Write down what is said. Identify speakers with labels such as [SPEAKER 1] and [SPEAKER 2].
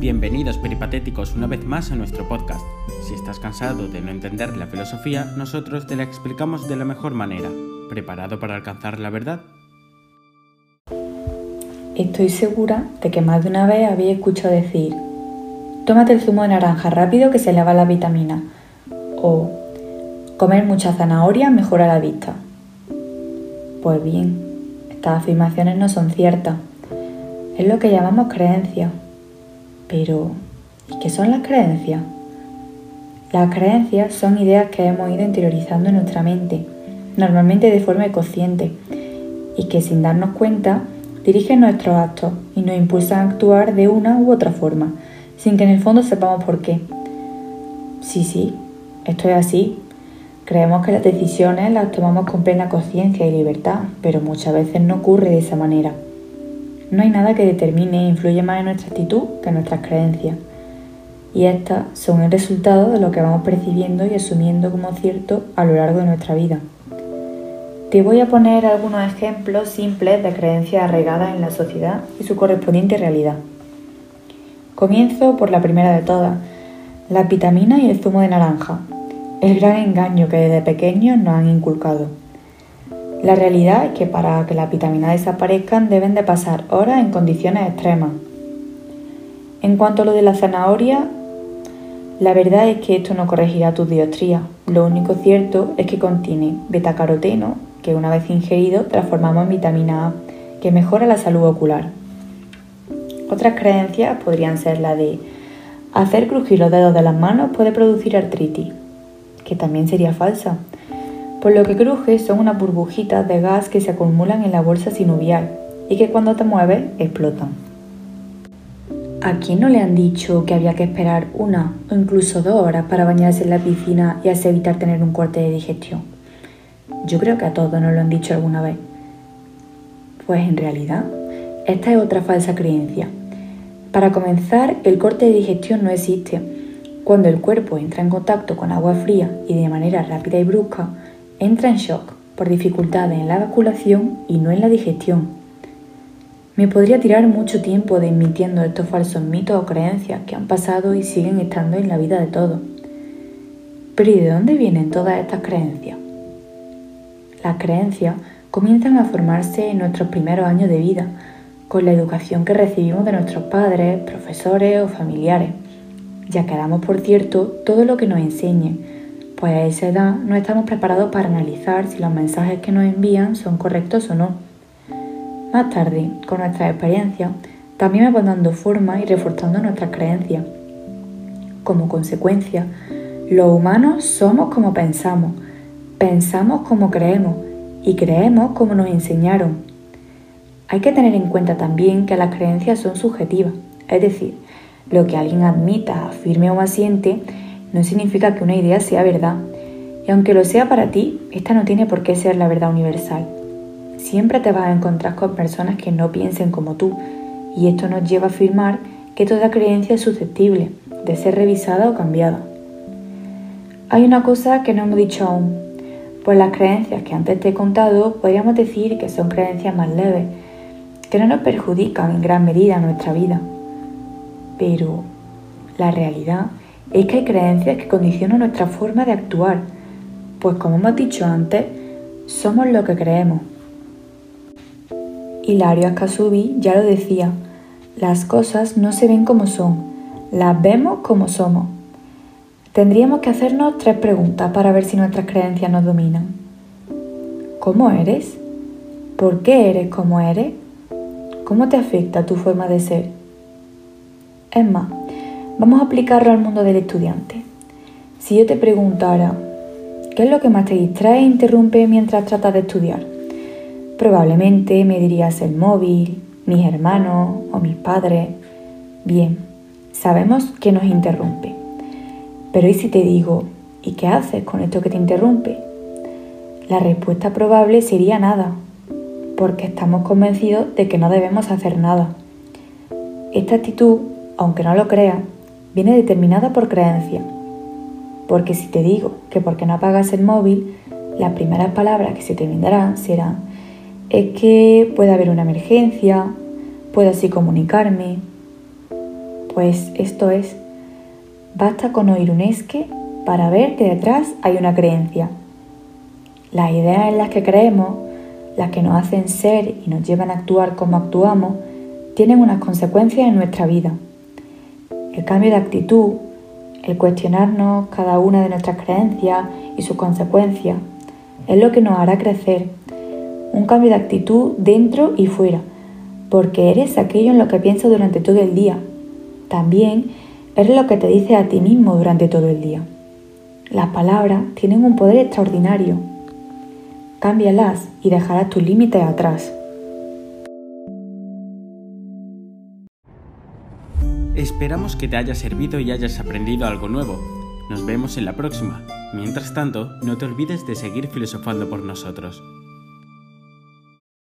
[SPEAKER 1] Bienvenidos peripatéticos una vez más a nuestro podcast. Si estás cansado de no entender la filosofía, nosotros te la explicamos de la mejor manera. ¿Preparado para alcanzar la verdad?
[SPEAKER 2] Estoy segura de que más de una vez habéis escuchado decir, tómate el zumo de naranja rápido que se eleva la vitamina. O comer mucha zanahoria mejora la vista. Pues bien, estas afirmaciones no son ciertas. Es lo que llamamos creencia. Pero, ¿y qué son las creencias? Las creencias son ideas que hemos ido interiorizando en nuestra mente, normalmente de forma inconsciente, y que sin darnos cuenta dirigen nuestros actos y nos impulsan a actuar de una u otra forma, sin que en el fondo sepamos por qué. Sí, sí, esto es así. Creemos que las decisiones las tomamos con plena conciencia y libertad, pero muchas veces no ocurre de esa manera. No hay nada que determine e influya más en nuestra actitud que nuestras creencias. Y estas son el resultado de lo que vamos percibiendo y asumiendo como cierto a lo largo de nuestra vida. Te voy a poner algunos ejemplos simples de creencias arraigadas en la sociedad y su correspondiente realidad. Comienzo por la primera de todas, la vitamina y el zumo de naranja, el gran engaño que desde pequeños nos han inculcado. La realidad es que para que las vitaminas desaparezcan deben de pasar horas en condiciones extremas. En cuanto a lo de la zanahoria, la verdad es que esto no corregirá tu diostría. Lo único cierto es que contiene betacaroteno, que una vez ingerido transformamos en vitamina A, que mejora la salud ocular. Otras creencias podrían ser la de hacer crujir los dedos de las manos puede producir artritis, que también sería falsa, por lo que cruje son unas burbujitas de gas que se acumulan en la bolsa sinovial y que cuando te mueves explotan. ¿A quién no le han dicho que había que esperar una o incluso dos horas para bañarse en la piscina y así evitar tener un corte de digestión? Yo creo que a todos nos lo han dicho alguna vez. Pues en realidad, esta es otra falsa creencia. Para comenzar, el corte de digestión no existe. Cuando el cuerpo entra en contacto con agua fría y de manera rápida y brusca, entra en shock por dificultades en la evacuación y no en la digestión. Me podría tirar mucho tiempo desmintiendo estos falsos mitos o creencias que han pasado y siguen estando en la vida de todos. Pero ¿y de dónde vienen todas estas creencias? Las creencias comienzan a formarse en nuestros primeros años de vida, con la educación que recibimos de nuestros padres, profesores o familiares, ya que damos por cierto todo lo que nos enseñen pues a esa edad no estamos preparados para analizar si los mensajes que nos envían son correctos o no. Más tarde, con nuestra experiencia, también van dando forma y reforzando nuestras creencias. Como consecuencia, los humanos somos como pensamos, pensamos como creemos y creemos como nos enseñaron. Hay que tener en cuenta también que las creencias son subjetivas, es decir, lo que alguien admita, afirme o asiente no significa que una idea sea verdad. Y aunque lo sea para ti, esta no tiene por qué ser la verdad universal. Siempre te vas a encontrar con personas que no piensen como tú, y esto nos lleva a afirmar que toda creencia es susceptible de ser revisada o cambiada. Hay una cosa que no hemos dicho aún, pues las creencias que antes te he contado podríamos decir que son creencias más leves, que no nos perjudican en gran medida nuestra vida. Pero la realidad es que hay creencias que condicionan nuestra forma de actuar, pues como hemos dicho antes, somos lo que creemos. Hilario Ascasubi ya lo decía, las cosas no se ven como son, las vemos como somos. Tendríamos que hacernos tres preguntas para ver si nuestras creencias nos dominan. ¿Cómo eres? ¿Por qué eres como eres? ¿Cómo te afecta tu forma de ser? Es más, Vamos a aplicarlo al mundo del estudiante. Si yo te preguntara, ¿qué es lo que más te distrae e interrumpe mientras tratas de estudiar? Probablemente me dirías el móvil, mis hermanos o mis padres. Bien, sabemos que nos interrumpe. Pero ¿y si te digo, ¿y qué haces con esto que te interrumpe? La respuesta probable sería nada, porque estamos convencidos de que no debemos hacer nada. Esta actitud, aunque no lo creas, viene determinada por creencia. Porque si te digo que porque no apagas el móvil, las primeras palabras que se te vendrán serán es que puede haber una emergencia, puedo así comunicarme. Pues esto es, basta con oír un esque para ver que detrás hay una creencia. Las ideas en las que creemos, las que nos hacen ser y nos llevan a actuar como actuamos, tienen unas consecuencias en nuestra vida. El cambio de actitud, el cuestionarnos cada una de nuestras creencias y sus consecuencias, es lo que nos hará crecer. Un cambio de actitud dentro y fuera, porque eres aquello en lo que piensas durante todo el día. También eres lo que te dices a ti mismo durante todo el día. Las palabras tienen un poder extraordinario. Cámbialas y dejarás tus límites atrás.
[SPEAKER 1] Esperamos que te haya servido y hayas aprendido algo nuevo. Nos vemos en la próxima. Mientras tanto, no te olvides de seguir filosofando por nosotros.